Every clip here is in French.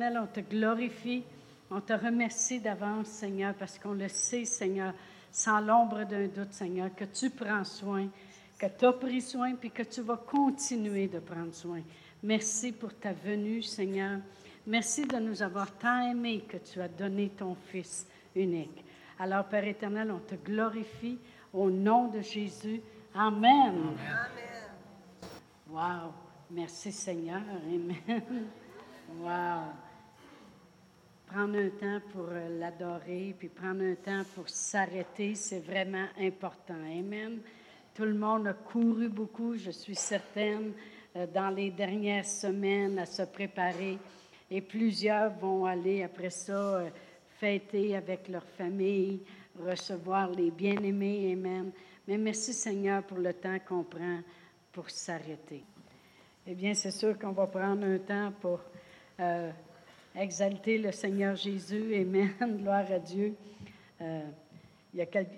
éternel, on te glorifie. On te remercie d'avance, Seigneur, parce qu'on le sait, Seigneur, sans l'ombre d'un doute, Seigneur, que tu prends soin, que tu as pris soin, puis que tu vas continuer de prendre soin. Merci pour ta venue, Seigneur. Merci de nous avoir tant aimés que tu as donné ton Fils unique. Alors, Père éternel, on te glorifie au nom de Jésus. Amen. Amen. Wow. Merci, Seigneur. Amen. Wow prendre un temps pour euh, l'adorer, puis prendre un temps pour s'arrêter, c'est vraiment important. Amen. Tout le monde a couru beaucoup, je suis certaine, euh, dans les dernières semaines à se préparer. Et plusieurs vont aller après ça euh, fêter avec leur famille, recevoir les bien-aimés. Amen. Mais merci Seigneur pour le temps qu'on prend pour s'arrêter. Eh bien, c'est sûr qu'on va prendre un temps pour exalter le Seigneur Jésus. Amen. Gloire à Dieu. Euh,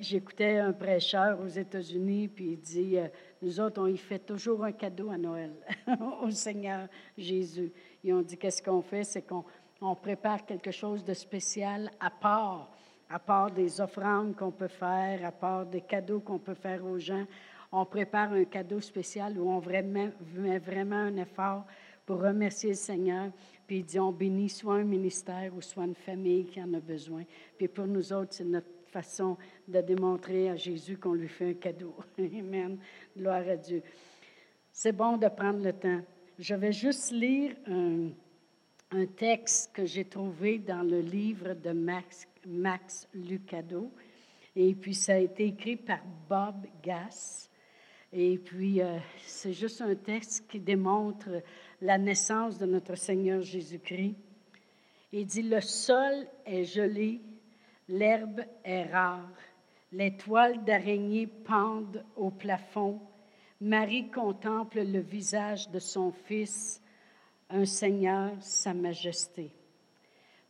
J'écoutais un prêcheur aux États-Unis, puis il dit euh, Nous autres, on y fait toujours un cadeau à Noël au Seigneur Jésus. Et on dit Qu'est-ce qu'on fait? C'est qu'on on prépare quelque chose de spécial à part, à part des offrandes qu'on peut faire, à part des cadeaux qu'on peut faire aux gens. On prépare un cadeau spécial où on met vraiment un effort pour remercier le Seigneur il dit, on bénit soit un ministère ou soit une famille qui en a besoin. Puis pour nous autres, c'est notre façon de démontrer à Jésus qu'on lui fait un cadeau. Amen. Gloire à Dieu. C'est bon de prendre le temps. Je vais juste lire un, texte que j'ai trouvé dans le livre de Max, Max Lucado. Et puis, ça a été écrit par Bob Gass. Et puis, euh, c'est juste un texte qui démontre la naissance de notre Seigneur Jésus-Christ. Il dit, le sol est gelé, l'herbe est rare, les toiles d'araignée pendent au plafond. Marie contemple le visage de son Fils, un Seigneur, sa majesté.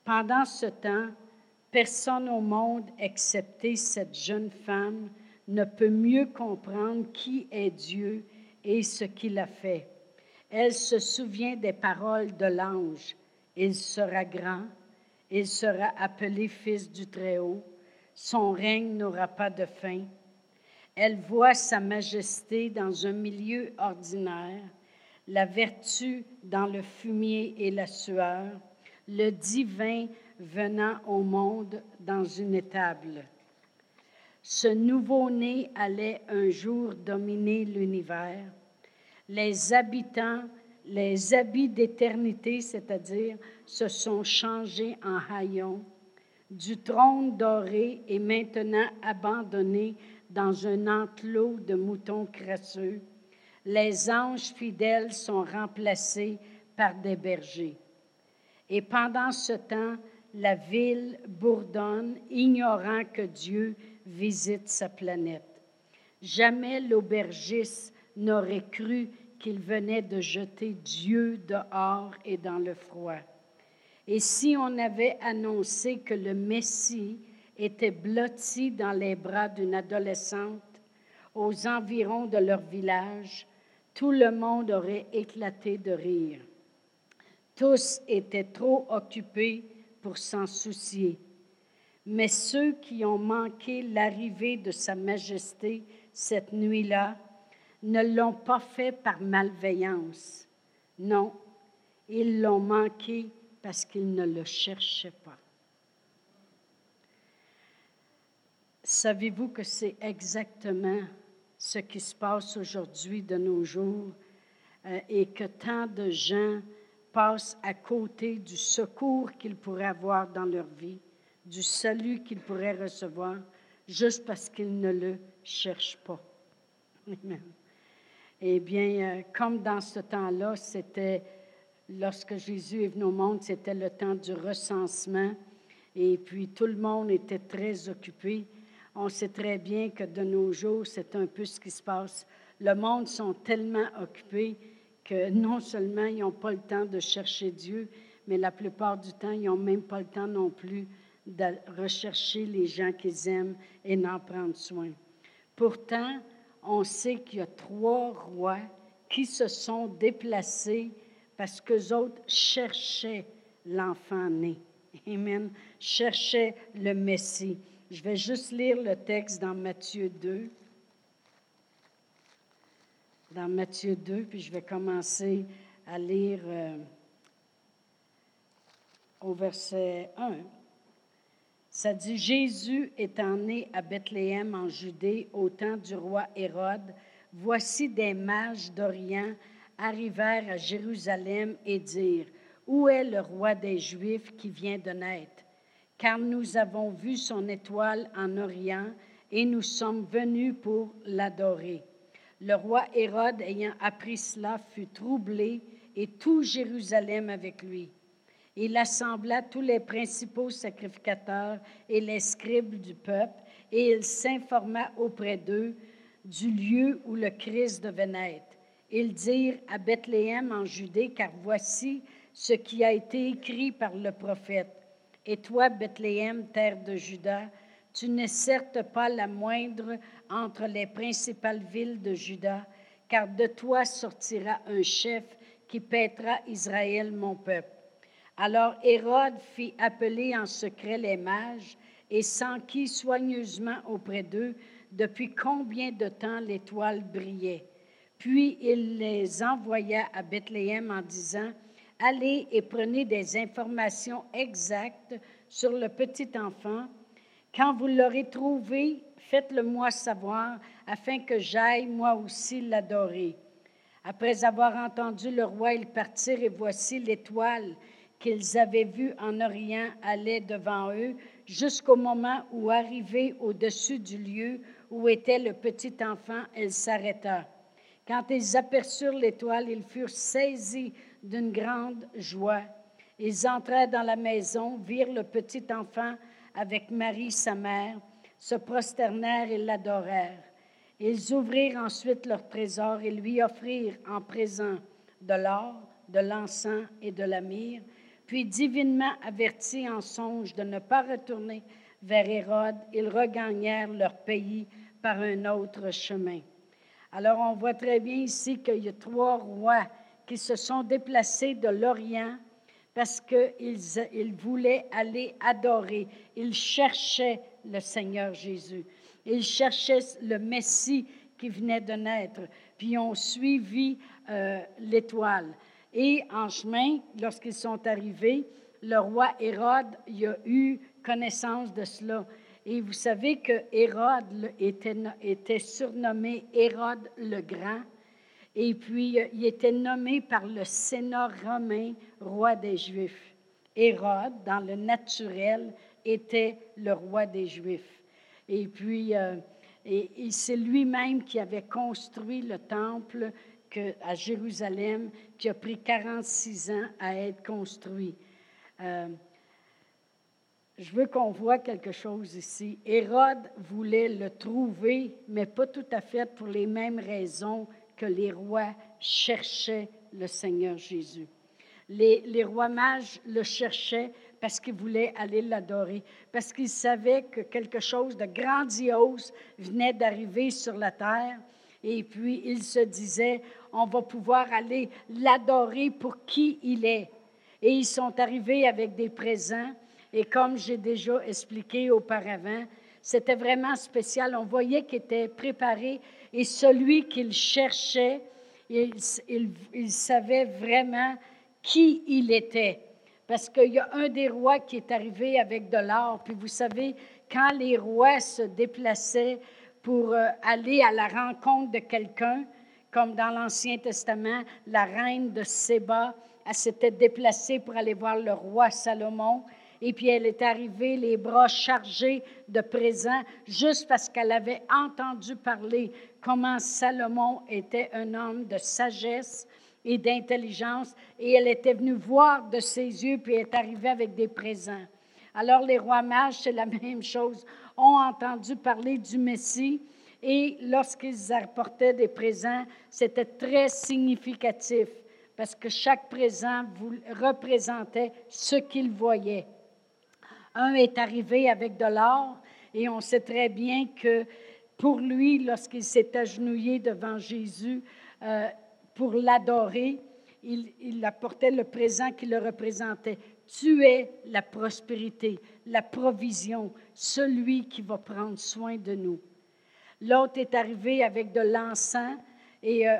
Pendant ce temps, personne au monde, excepté cette jeune femme, ne peut mieux comprendre qui est Dieu et ce qu'il a fait. Elle se souvient des paroles de l'ange. Il sera grand, il sera appelé fils du Très-Haut, son règne n'aura pas de fin. Elle voit sa majesté dans un milieu ordinaire, la vertu dans le fumier et la sueur, le divin venant au monde dans une étable. Ce nouveau-né allait un jour dominer l'univers les habitants, les habits d'éternité, c'est-à-dire, se sont changés en haillons. Du trône doré est maintenant abandonné dans un enclos de moutons crasseux. Les anges fidèles sont remplacés par des bergers. Et pendant ce temps, la ville bourdonne, ignorant que Dieu visite sa planète. Jamais l'aubergiste n'aurait cru qu'il venait de jeter Dieu dehors et dans le froid. Et si on avait annoncé que le Messie était blotti dans les bras d'une adolescente aux environs de leur village, tout le monde aurait éclaté de rire. Tous étaient trop occupés pour s'en soucier. Mais ceux qui ont manqué l'arrivée de Sa Majesté cette nuit-là ne l'ont pas fait par malveillance. Non, ils l'ont manqué parce qu'ils ne le cherchaient pas. Savez-vous que c'est exactement ce qui se passe aujourd'hui de nos jours euh, et que tant de gens passent à côté du secours qu'ils pourraient avoir dans leur vie, du salut qu'ils pourraient recevoir, juste parce qu'ils ne le cherchent pas? Amen. Eh bien, euh, comme dans ce temps-là, c'était, lorsque Jésus est venu au monde, c'était le temps du recensement. Et puis, tout le monde était très occupé. On sait très bien que de nos jours, c'est un peu ce qui se passe. Le monde sont tellement occupés que non seulement ils n'ont pas le temps de chercher Dieu, mais la plupart du temps, ils n'ont même pas le temps non plus de rechercher les gens qu'ils aiment et d'en prendre soin. Pourtant, on sait qu'il y a trois rois qui se sont déplacés parce qu'eux autres cherchaient l'enfant né. Amen. Cherchait le Messie. Je vais juste lire le texte dans Matthieu 2. Dans Matthieu 2, puis je vais commencer à lire euh, au verset 1. Ça dit, Jésus étant né à Bethléem en Judée au temps du roi Hérode, voici des mages d'Orient arrivèrent à Jérusalem et dirent, Où est le roi des Juifs qui vient de naître? Car nous avons vu son étoile en Orient et nous sommes venus pour l'adorer. Le roi Hérode, ayant appris cela, fut troublé et tout Jérusalem avec lui. Il assembla tous les principaux sacrificateurs et les scribes du peuple, et il s'informa auprès d'eux du lieu où le Christ devait naître. Ils dirent à Bethléem en Judée, car voici ce qui a été écrit par le prophète. Et toi, Bethléem, terre de Juda, tu n'es certes pas la moindre entre les principales villes de Juda, car de toi sortira un chef qui paîtra Israël, mon peuple. Alors Hérode fit appeler en secret les mages et s'enquit soigneusement auprès d'eux depuis combien de temps l'étoile brillait. Puis il les envoya à Bethléem en disant, Allez et prenez des informations exactes sur le petit enfant. Quand vous l'aurez trouvé, faites-le-moi savoir afin que j'aille moi aussi l'adorer. Après avoir entendu le roi, ils partirent et voici l'étoile qu'ils avaient vu en Orient allait devant eux jusqu'au moment où, arrivée au-dessus du lieu où était le petit enfant, elle s'arrêta. Quand ils aperçurent l'étoile, ils furent saisis d'une grande joie. Ils entrèrent dans la maison, virent le petit enfant avec Marie, sa mère, se prosternèrent et l'adorèrent. Ils ouvrirent ensuite leur trésor et lui offrirent en présent de l'or, de l'encens et de la myrrhe. Puis, divinement avertis en songe de ne pas retourner vers Hérode, ils regagnèrent leur pays par un autre chemin. Alors, on voit très bien ici qu'il y a trois rois qui se sont déplacés de l'Orient parce qu'ils ils voulaient aller adorer. Ils cherchaient le Seigneur Jésus. Ils cherchaient le Messie qui venait de naître. Puis ils ont suivi euh, l'étoile. Et en chemin, lorsqu'ils sont arrivés, le roi Hérode il a eu connaissance de cela. Et vous savez que Hérode était, surnommé Hérode le Grand. Et puis, euh, il était nommé par le Sénat romain roi des Juifs. Hérode, dans le naturel, était le roi des Juifs. Et puis, euh, et c'est lui-même qui avait construit le temple à Jérusalem qui a pris 46 ans à être construit. Euh, je veux qu'on voit quelque chose ici. Hérode voulait le trouver, mais pas tout à fait pour les mêmes raisons que les rois cherchaient le Seigneur Jésus. Les, les rois mages le cherchaient parce qu'ils voulaient aller l'adorer, parce qu'ils savaient que quelque chose de grandiose venait d'arriver sur la terre. Et puis, ils se disaient, on va pouvoir aller l'adorer pour qui il est. Et ils sont arrivés avec des présents. Et comme j'ai déjà expliqué auparavant, c'était vraiment spécial. On voyait qu'il était préparé et celui qu'il cherchait, il, savait vraiment qui il était. Parce qu'il y a un des rois qui est arrivé avec de l'or. Puis vous savez, quand les rois se déplaçaient pour euh, aller à la rencontre de quelqu'un, comme dans l'Ancien Testament, la reine de Séba, elle s'était déplacée pour aller voir le roi Salomon. Et puis elle est arrivée les bras chargés de présents, juste parce qu'elle avait entendu parler comment Salomon était un homme de sagesse et d'intelligence. Et elle était venue voir de ses yeux, puis est arrivée avec des présents. Alors les rois mages, c'est la même chose, ont entendu parler du Messie et lorsqu'ils apportaient des présents, c'était très significatif parce que chaque présent représentait ce qu'ils voyaient. Un est arrivé avec de l'or et on sait très bien que pour lui, lorsqu'il s'est agenouillé devant Jésus euh, pour l'adorer, il apportait le présent qui le représentait. Tu es la prospérité, la provision, celui qui va prendre soin de nous. L'autre est arrivé avec de l'encens et euh,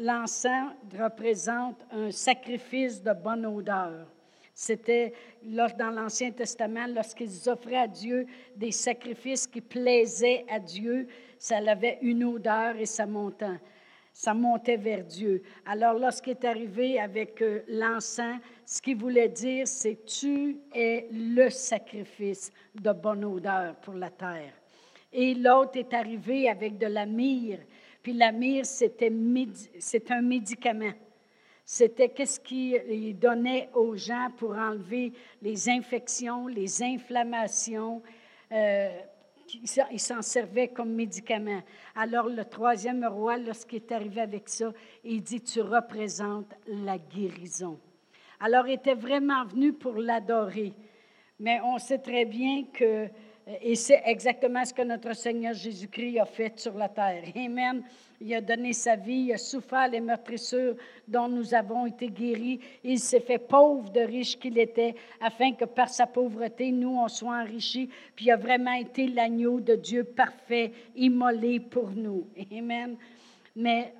l'encens représente un sacrifice de bonne odeur. C'était dans l'Ancien Testament, lorsqu'ils offraient à Dieu des sacrifices qui plaisaient à Dieu, ça avait une odeur et ça montait, ça montait vers Dieu. Alors lorsqu'il est arrivé avec euh, l'encens, ce qu'il voulait dire, c'est tu es le sacrifice de bonne odeur pour la terre. Et l'autre est arrivé avec de la myrrhe. Puis la myrrhe, c'était un médicament. C'était qu'est-ce qu'il donnait aux gens pour enlever les infections, les inflammations. Euh, il s'en servait comme médicament. Alors le troisième roi, lorsqu'il est arrivé avec ça, il dit, tu représentes la guérison. Alors il était vraiment venu pour l'adorer. Mais on sait très bien que et c'est exactement ce que notre Seigneur Jésus-Christ a fait sur la terre. Amen. Il a donné sa vie, il a souffert les meurtrissures dont nous avons été guéris. Il s'est fait pauvre de riche qu'il était, afin que par sa pauvreté, nous, on soit enrichis. Puis il a vraiment été l'agneau de Dieu parfait, immolé pour nous. Amen. Mais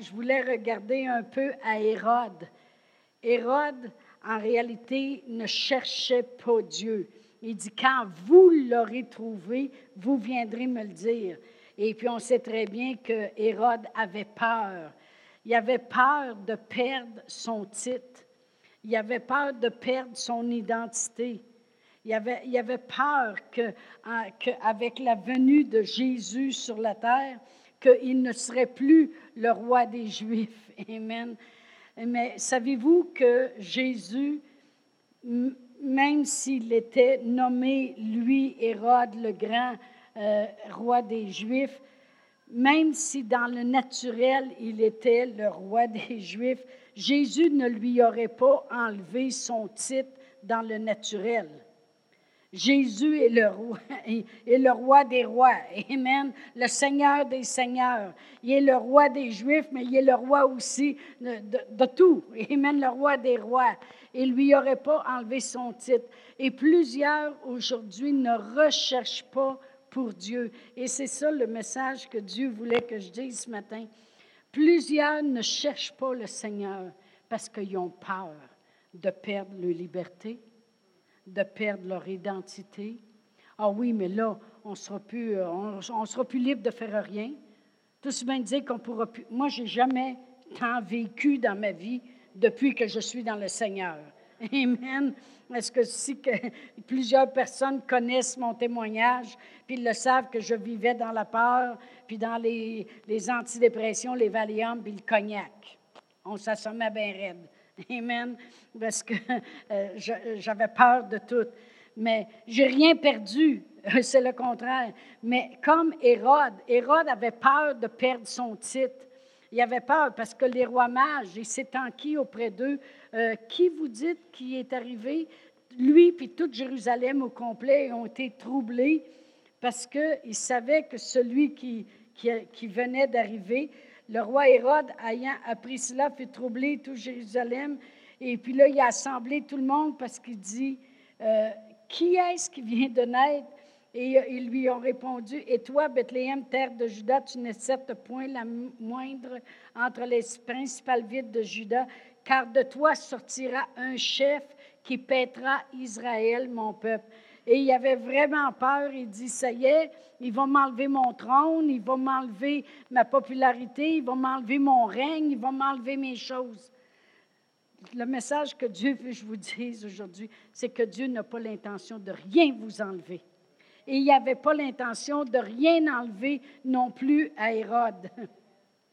je voulais regarder un peu à Hérode. Hérode, en réalité, ne cherchait pas Dieu. Il dit, quand vous l'aurez trouvé, vous viendrez me le dire. Et puis on sait très bien que Hérode avait peur. Il avait peur de perdre son titre. Il avait peur de perdre son identité. Il avait, il avait peur qu'avec que la venue de Jésus sur la terre, qu'il ne serait plus le roi des Juifs. Amen. Mais savez-vous que Jésus même s'il était nommé, lui, Hérode le grand, euh, roi des Juifs, même si dans le naturel il était le roi des Juifs, Jésus ne lui aurait pas enlevé son titre dans le naturel. Jésus est le roi, des rois. Amen. Le Seigneur des seigneurs. Il est le roi des Juifs, mais il est le roi aussi de, de tout. Amen. Le roi des rois. Il lui aurait pas enlevé son titre. Et plusieurs aujourd'hui ne recherchent pas pour Dieu. Et c'est ça le message que Dieu voulait que je dise ce matin. Plusieurs ne cherchent pas le Seigneur parce qu'ils ont peur de perdre leur liberté, de perdre leur identité. Ah oui, mais là, on sera plus, euh, on, sera plus libre de faire rien. Tout bien dire qu'on pourra plus. Moi, j'ai jamais tant vécu dans ma vie depuis que je suis dans le Seigneur. Amen. Est-ce que si que plusieurs personnes connaissent mon témoignage, puis ils le savent que je vivais dans la peur, puis dans les, les antidépressions, les Valium, puis le cognac? On s'assommait bien raide. Amen. Parce que euh, j'avais peur de tout. Mais j'ai rien perdu. C'est le contraire. Mais comme Hérode, Hérode avait peur de perdre son titre. Il avait peur parce que les rois mages, il s'est enquis auprès d'eux. Euh, qui vous dites qui est arrivé? Lui puis toute Jérusalem au complet ont été troublés parce qu'ils savaient que celui qui, venait d'arriver, le roi Hérode, ayant appris cela, fut troublé tout Jérusalem. Et puis là, il a assemblé tout le monde parce qu'il dit, euh, qui est-ce qui vient de naître? Et euh, ils lui ont répondu, Et toi, Bethléem, terre de Juda, tu n'es certes point la moindre entre les principales villes de Juda, car de toi sortira un chef qui pètera Israël, mon peuple. Et il avait vraiment peur. Il dit, ça y est, il va m'enlever mon trône, il va m'enlever ma popularité, il va m'enlever mon règne, il va m'enlever mes choses. Le message que Dieu veut que je vous dise aujourd'hui, c'est que Dieu n'a pas l'intention de rien vous enlever. Et il avait pas l'intention de rien enlever non plus à Hérode.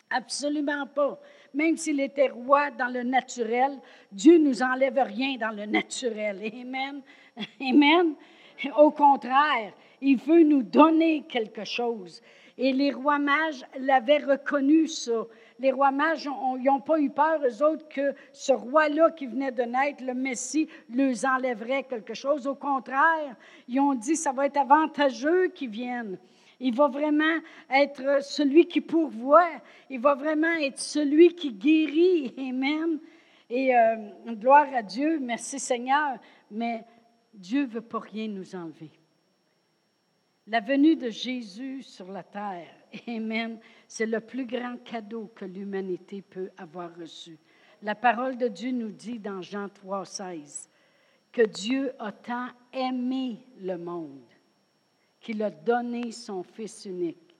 Absolument pas. Même s'il était roi dans le naturel, Dieu nous enlève rien dans le naturel. Amen. Amen. Au contraire, il veut nous donner quelque chose. Et les rois mages l'avaient reconnu, ça. Les rois mages, n'ont pas eu peur, eux autres, que ce roi-là qui venait de naître, le Messie, leur enlèverait quelque chose. Au contraire, ils ont dit, ça va être avantageux qu'ils viennent. Il va vraiment être celui qui pourvoit. Il va vraiment être celui qui guérit. Amen. Et euh, gloire à Dieu. Merci Seigneur. Mais Dieu veut pas rien nous enlever. La venue de Jésus sur la terre, Amen, c'est le plus grand cadeau que l'humanité peut avoir reçu. La parole de Dieu nous dit dans Jean 3, 16 que Dieu a tant aimé le monde qu'il a donné son Fils unique,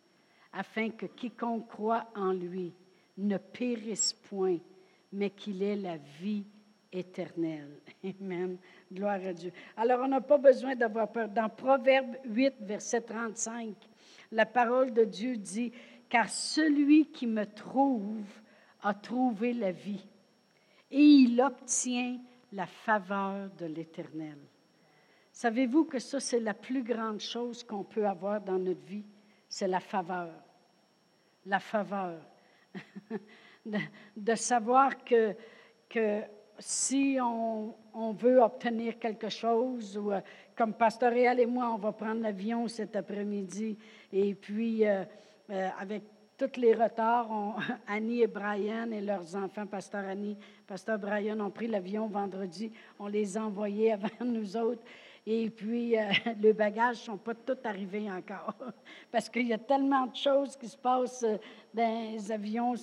afin que quiconque croit en lui ne périsse point, mais qu'il ait la vie éternelle. Amen. Gloire à Dieu. Alors, on n'a pas besoin d'avoir peur. Dans Proverbe 8, verset 35, la parole de Dieu dit, Car celui qui me trouve a trouvé la vie, et il obtient la faveur de l'Éternel. Savez-vous que ça, c'est la plus grande chose qu'on peut avoir dans notre vie? C'est la faveur. La faveur. de, savoir que, que si on, veut obtenir quelque chose, ou euh, comme Pasteur Réal et moi, on va prendre l'avion cet après-midi, et puis euh, euh, avec tous les retards, Annie et Brian et leurs enfants, Pasteur Annie, Pasteur Brian, ont pris l'avion vendredi, on les a envoyés avant nous autres. Et puis, euh, les bagages ne sont pas tous arrivés encore. Parce qu'il y a tellement de choses qui se passent dans les avions.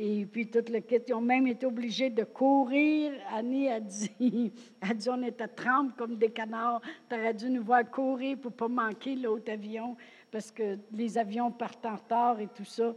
Et puis, tout le kit. Ils ont même été obligés de courir. Annie a dit, a dit on était trempe comme des canards. Tu aurais dû nous voir courir pour ne pas manquer l'autre avion. Parce que les avions partent en retard et tout ça.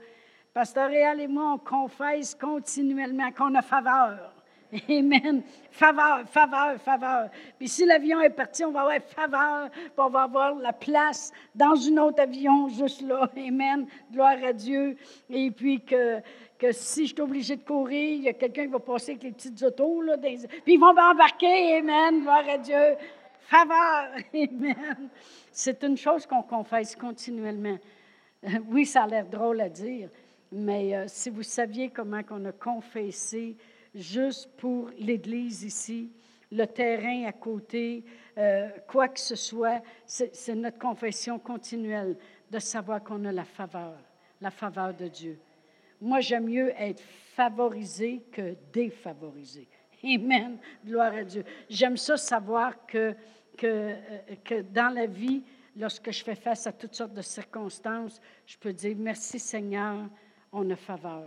Pasteur Réal et moi, on confesse continuellement qu'on a faveur. Amen. Faveur, faveur, faveur. Puis si l'avion est parti, on va avoir faveur, puis on va avoir la place dans un autre avion juste là. Amen. Gloire à Dieu. Et puis que, que si je suis obligé de courir, il y a quelqu'un qui va passer avec les petites autos, là, puis ils vont m'embarquer. Amen. Gloire à Dieu. Faveur. Amen. C'est une chose qu'on confesse continuellement. Oui, ça a l'air drôle à dire, mais euh, si vous saviez comment on a confessé juste pour l'Église ici, le terrain à côté, euh, quoi que ce soit, c'est notre confession continuelle de savoir qu'on a la faveur, la faveur de Dieu. Moi, j'aime mieux être favorisé que défavorisé. Amen. Gloire à Dieu. J'aime ça savoir que, que, euh, dans la vie, lorsque je fais face à toutes sortes de circonstances, je peux dire merci Seigneur, on a faveur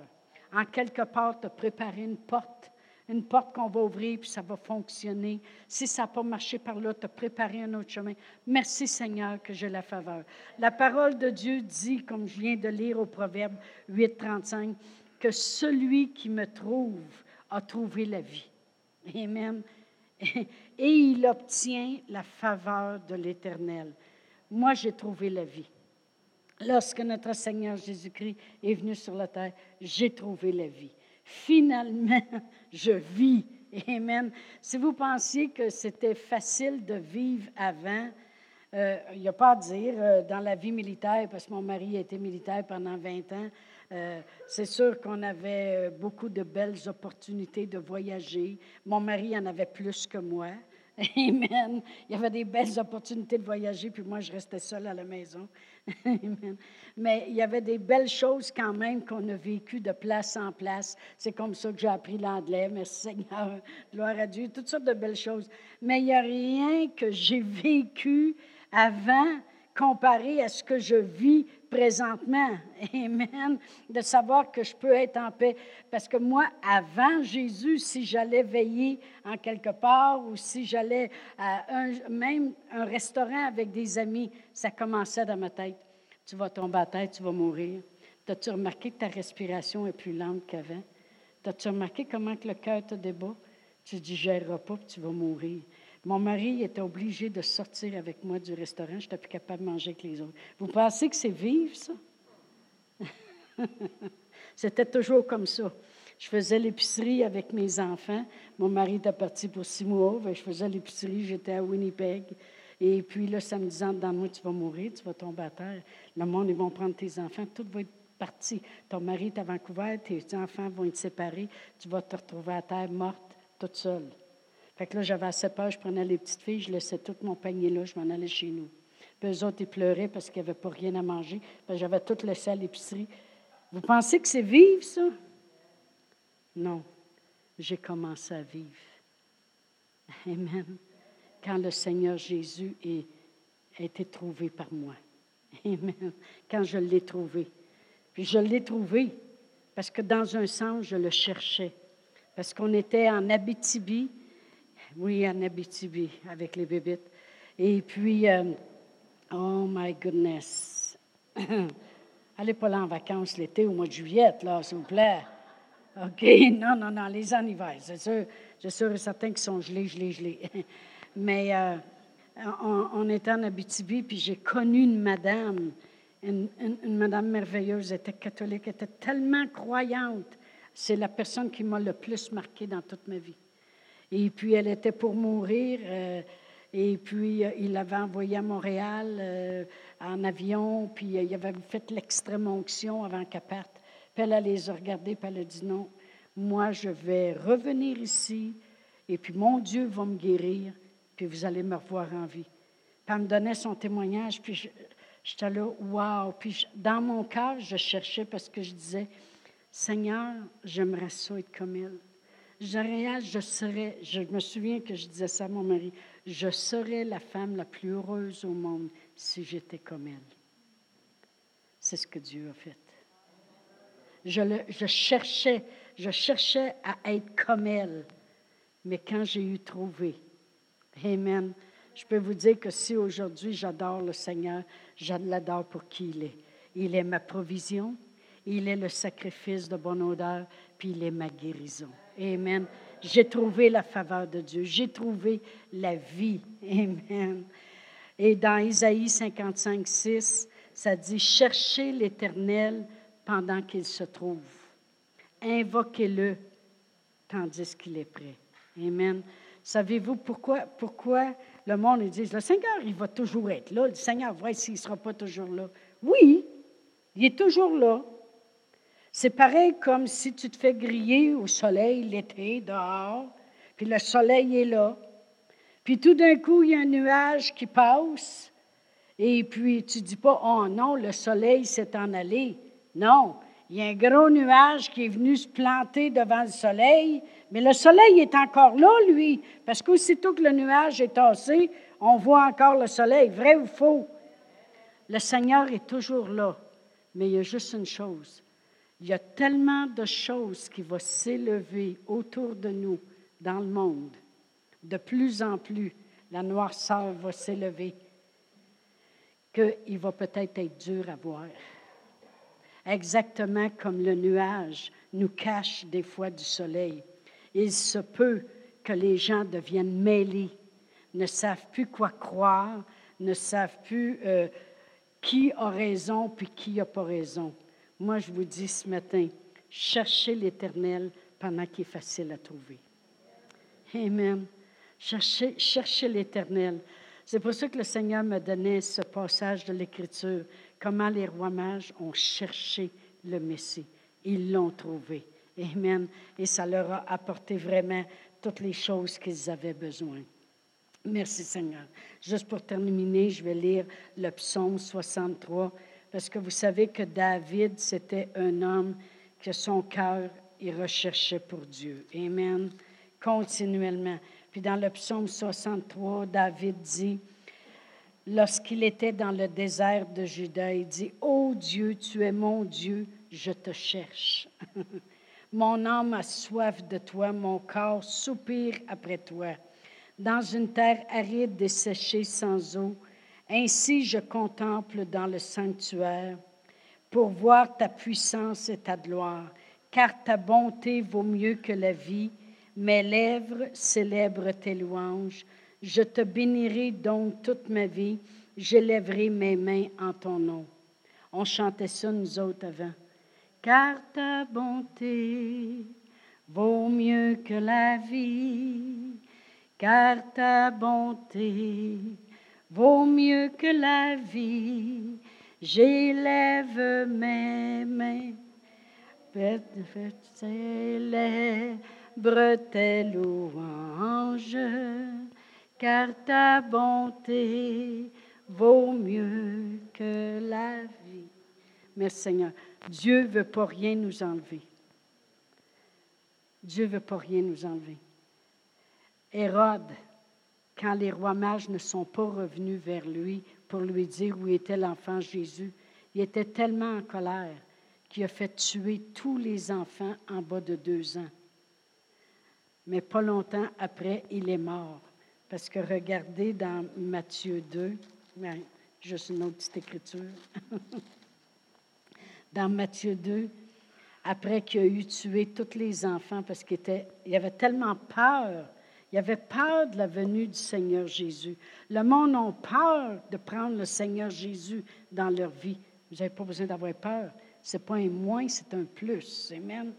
en quelque part, te préparer une porte, une porte qu'on va ouvrir, puis ça va fonctionner. Si ça n'a pas marché par là, te préparer un autre chemin. Merci Seigneur que j'ai la faveur. La parole de Dieu dit, comme je viens de lire au Proverbe 8, 35, que celui qui me trouve a trouvé la vie. Amen. Et il obtient la faveur de l'Éternel. Moi, j'ai trouvé la vie. Lorsque notre Seigneur Jésus-Christ est venu sur la terre, j'ai trouvé la vie. Finalement, je vis. Amen. Si vous pensiez que c'était facile de vivre avant, euh, il n'y a pas à dire euh, dans la vie militaire, parce que mon mari a été militaire pendant 20 ans, euh, c'est sûr qu'on avait beaucoup de belles opportunités de voyager. Mon mari en avait plus que moi. Amen. Il y avait des belles opportunités de voyager, puis moi, je restais seule à la maison. Amen. Mais il y avait des belles choses quand même qu'on a vécues de place en place. C'est comme ça que j'ai appris l'anglais. Merci Seigneur. Gloire à Dieu. Toutes sortes de belles choses. Mais il n'y a rien que j'ai vécu avant comparé à ce que je vis présentement. Amen. De savoir que je peux être en paix. Parce que moi, avant Jésus, si j'allais veiller en quelque part ou si j'allais à un, même un restaurant avec des amis, ça commençait dans ma tête. Tu vas tomber à tête, tu vas mourir. As-tu remarqué que ta respiration est plus lente qu'avant? As-tu remarqué comment que le cœur te débat? Tu digéreras pas, puis tu vas mourir. Mon mari était obligé de sortir avec moi du restaurant. Je n'étais plus capable de manger avec les autres. Vous pensez que c'est vivre, ça? C'était toujours comme ça. Je faisais l'épicerie avec mes enfants. Mon mari était parti pour six mois. Je faisais l'épicerie. J'étais à Winnipeg. Et puis là, ça me disait, dans moi, tu vas mourir, tu vas tomber à terre. Le monde, ils vont prendre tes enfants. Tout va être parti. Ton mari est à Vancouver. Tes enfants vont être séparés. Tu vas te retrouver à terre morte, toute seule. Fait que là, j'avais assez peur, je prenais les petites filles, je laissais tout mon panier là, je m'en allais chez nous. Puis eux autres, ils pleuraient parce qu'ils n'avaient pas rien à manger. j'avais tout laissé à l'épicerie. Vous pensez que c'est vivre, ça? Non. J'ai commencé à vivre. Amen. Quand le Seigneur Jésus a été trouvé par moi. Amen. Quand je l'ai trouvé. Puis je l'ai trouvé parce que dans un sens, je le cherchais. Parce qu'on était en Abitibi. Oui, en Abitibi, avec les bébites. Et puis, euh, oh my goodness. Allez pas là en vacances l'été, au mois de juillet, là, s'il vous plaît. OK, non, non, non, les en hiver, c'est sûr. Suis sûr et certain qu'ils sont gelés, gelés, gelés. Mais euh, on, était en Abitibi, puis j'ai connu une madame, une, madame merveilleuse, elle était catholique, elle était tellement croyante. C'est la personne qui m'a le plus marqué dans toute ma vie. Et puis, elle était pour mourir. Euh, et puis, euh, il l'avait envoyée à Montréal en avion, puis il avait fait l'extrême onction avant qu'elle parte. Puis elle, elle les a regardés, puis elle a dit non, moi, je vais revenir ici, et puis mon Dieu va me guérir, puis vous allez me revoir en vie. Puis elle me donnait son témoignage, puis j'étais là, wow. Puis dans mon cœur, je cherchais parce que je disais, Seigneur, j'aimerais ça être comme elle. Je, je serais, je me souviens que je disais ça à mon mari, je serais la femme la plus heureuse au monde si j'étais comme elle. C'est ce que Dieu a fait. Je, cherchais, je cherchais à être comme elle. Mais quand j'ai eu trouvé, Amen, je peux vous dire que si aujourd'hui j'adore le Seigneur, je l'adore pour qui il est. Il est ma provision, il est le sacrifice de bonne odeur, puis il est ma guérison. Amen. J'ai trouvé la faveur de Dieu, j'ai trouvé la vie. Amen. Et dans Isaïe 55, 6, ça dit, cherchez l'Éternel pendant qu'il se trouve. Invoquez-le tandis qu'il est prêt. Amen. Savez-vous pourquoi, pourquoi le monde dit, le Seigneur, il va toujours être là. Le Seigneur, vrai s'il ne sera pas toujours là. Oui, il est toujours là. C'est pareil comme si tu te fais griller au soleil l'été dehors, puis le soleil est là. Puis tout d'un coup, il y a un nuage qui passe, et puis tu dis pas, oh non, le soleil s'est en allé. Non, il y a un gros nuage qui est venu se planter devant le soleil, mais le soleil est encore là, lui, parce qu'aussitôt que le nuage est tassé, on voit encore le soleil. Vrai ou faux? Le Seigneur est toujours là, mais il y a juste une chose. Il y a tellement de choses qui vont s'élever autour de nous dans le monde. De plus en plus, la noirceur va s'élever, qu'il va peut-être être dur à voir exactement comme le nuage nous cache des fois du soleil. Il se peut que les gens deviennent mêlés, ne savent plus quoi croire, ne savent plus euh, qui a raison puis qui n'a pas raison. Moi, je vous dis ce matin, cherchez l'Éternel pendant qu'il est facile à trouver. Amen. Cherchez, cherchez l'Éternel. C'est pour ça que le Seigneur me donnait ce passage de l'Écriture comment les rois mages ont cherché le Messie. Ils l'ont trouvé. Amen. Et ça leur a apporté vraiment toutes les choses qu'ils avaient besoin. Merci Seigneur. Juste pour terminer, je vais lire le psaume 63, parce que vous savez que David, c'était un homme que son cœur, il recherchait pour Dieu. Amen. Continuellement. Puis dans le psaume 63, David dit, lorsqu'il était dans le désert de Juda, il dit, Ô Dieu, tu es mon Dieu, je te cherche. mon âme a soif de toi, mon corps soupire après toi. Dans une terre aride et séchée sans eau, ainsi je contemple dans le sanctuaire pour voir ta puissance et ta gloire, car ta bonté vaut mieux que la vie. Mes lèvres célèbrent tes louanges. Je te bénirai donc toute ma vie. J'élèverai mes mains en ton nom. On chantait ça, nous autres, avant. Car ta bonté vaut mieux que la vie. Car ta bonté vaut mieux que la vie. J'élève mes mains. Célèbre tes louanges car ta bonté vaut mieux que la vie. Merci Seigneur. Dieu ne veut pas rien nous enlever. Dieu ne veut pas rien nous enlever. Hérode, quand les rois mages ne sont pas revenus vers lui pour lui dire où était l'enfant Jésus, il était tellement en colère qu'il a fait tuer tous les enfants en bas de deux ans. Mais pas longtemps après, il est mort. Parce que regardez dans Matthieu 2, juste une autre petite écriture. dans Matthieu 2, après qu'il a eu tué tous les enfants, parce qu'il il avait tellement peur. Il avait peur de la venue du Seigneur Jésus. Le monde a peur de prendre le Seigneur Jésus dans leur vie. Vous n'avez pas besoin d'avoir peur. Ce n'est pas un moins, c'est un plus. Amen.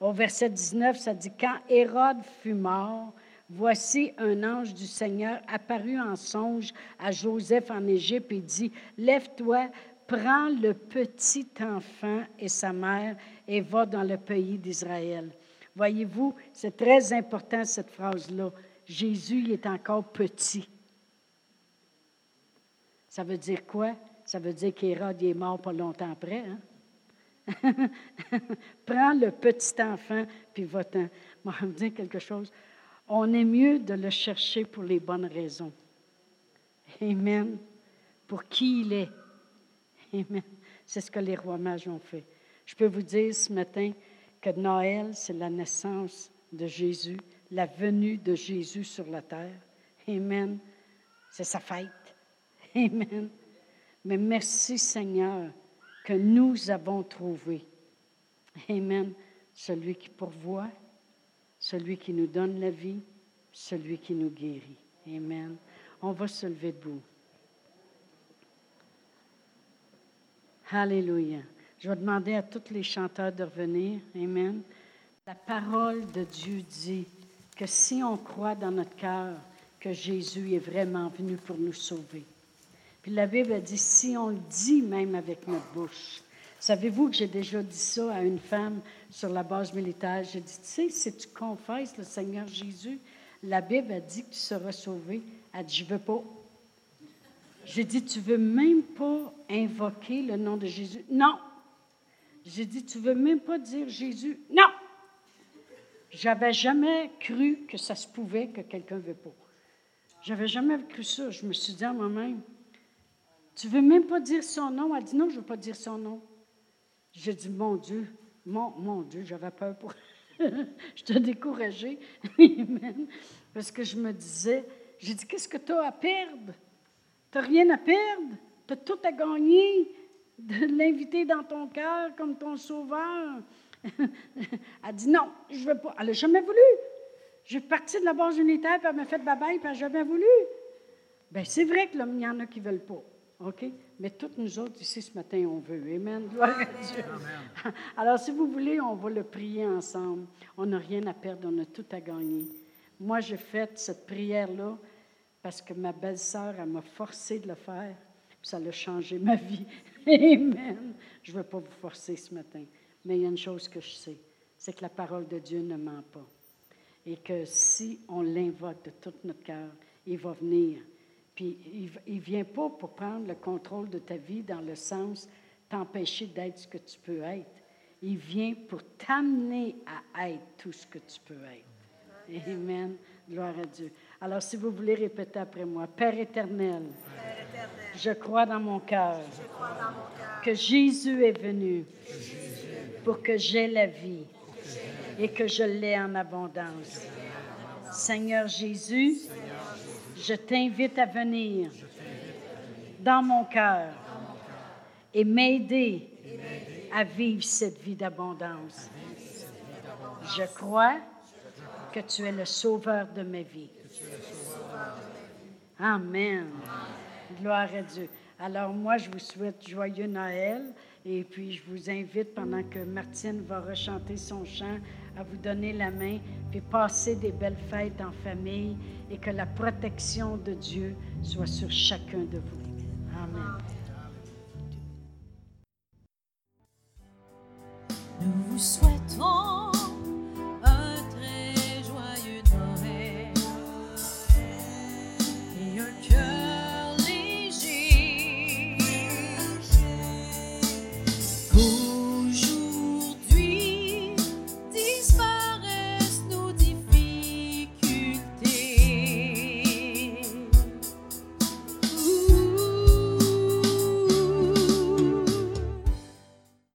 Au verset 19, ça dit Quand Hérode fut mort, Voici un ange du Seigneur apparu en songe à Joseph en Égypte et dit, Lève-toi, prends le petit enfant et sa mère et va dans le pays d'Israël. Voyez-vous, c'est très important cette phrase-là. Jésus est encore petit. Ça veut dire quoi? Ça veut dire qu'Hérode est mort pas longtemps après. Hein? Prends le petit enfant, puis va-t'en. Moi, je vais dire quelque chose on est mieux de le chercher pour les bonnes raisons. Amen. Pour qui il est. Amen. C'est ce que les rois mages ont fait. Je peux vous dire ce matin que Noël, c'est la naissance de Jésus, la venue de Jésus sur la terre. Amen. C'est sa fête. Amen. Mais merci Seigneur que nous avons trouvé. Amen. Celui qui pourvoit, celui qui nous donne la vie, celui qui nous guérit. Amen. On va se lever debout. Alléluia. Je vais demander à tous les chanteurs de revenir. Amen. La parole de Dieu dit que si on croit dans notre cœur que Jésus est vraiment venu pour nous sauver, puis la Bible dit, si on le dit même avec notre bouche, Savez-vous que j'ai déjà dit ça à une femme sur la base militaire? J'ai dit, tu sais, si tu confesses le Seigneur Jésus, la Bible a dit que tu seras sauvé. Elle dit, je veux pas. J'ai dit, tu veux même pas invoquer le nom de Jésus? Non. J'ai dit, tu veux même pas dire Jésus? Non. J'avais jamais cru que ça se pouvait que quelqu'un ne veut pas. J'avais jamais cru ça. Je me suis dit à moi-même, tu veux même pas dire son nom? Elle dit, non, je veux pas dire son nom. J'ai dit, mon Dieu, mon, mon Dieu, j'avais peur pour. je te découragée. Parce que je me disais, j'ai dit, qu'est-ce que tu as à perdre? Tu n'as rien à perdre? Tu as tout à gagner? De l'inviter dans ton cœur comme ton sauveur. elle dit, non, je ne veux pas. Elle n'a jamais voulu. Je suis partie de la base unitaire, puis elle m'a fait babaye, puis elle n'a jamais voulu. Bien, c'est vrai qu'il y en a qui ne veulent pas. OK? Mais toutes nous autres ici ce matin, on veut. Amen. Gloire à Dieu. Alors, si vous voulez, on va le prier ensemble. On n'a rien à perdre, on a tout à gagner. Moi, j'ai fait cette prière-là parce que ma belle-sœur, elle m'a forcé de le faire. Puis ça a changé ma vie. Amen. Je ne veux pas vous forcer ce matin. Mais il y a une chose que je sais, c'est que la parole de Dieu ne ment pas. Et que si on l'invoque de tout notre cœur, il va venir puis il ne vient pas pour prendre le contrôle de ta vie dans le sens t'empêcher d'être ce que tu peux être. Il vient pour t'amener à être tout ce que tu peux être. Amen. Gloire à Dieu. Alors, si vous voulez répéter après moi, Père éternel, je crois dans mon cœur que Jésus est venu pour que j'aie la vie et que je l'ai en abondance. Seigneur Jésus, je t'invite à venir dans mon cœur et m'aider à vivre cette vie d'abondance. Je crois que tu es le sauveur de ma vie. Amen. Gloire à Dieu. Alors moi, je vous souhaite joyeux Noël et puis je vous invite pendant que Martine va rechanter son chant à vous donner la main, puis passer des belles fêtes en famille et que la protection de Dieu soit sur chacun de vous. Amen. Nous vous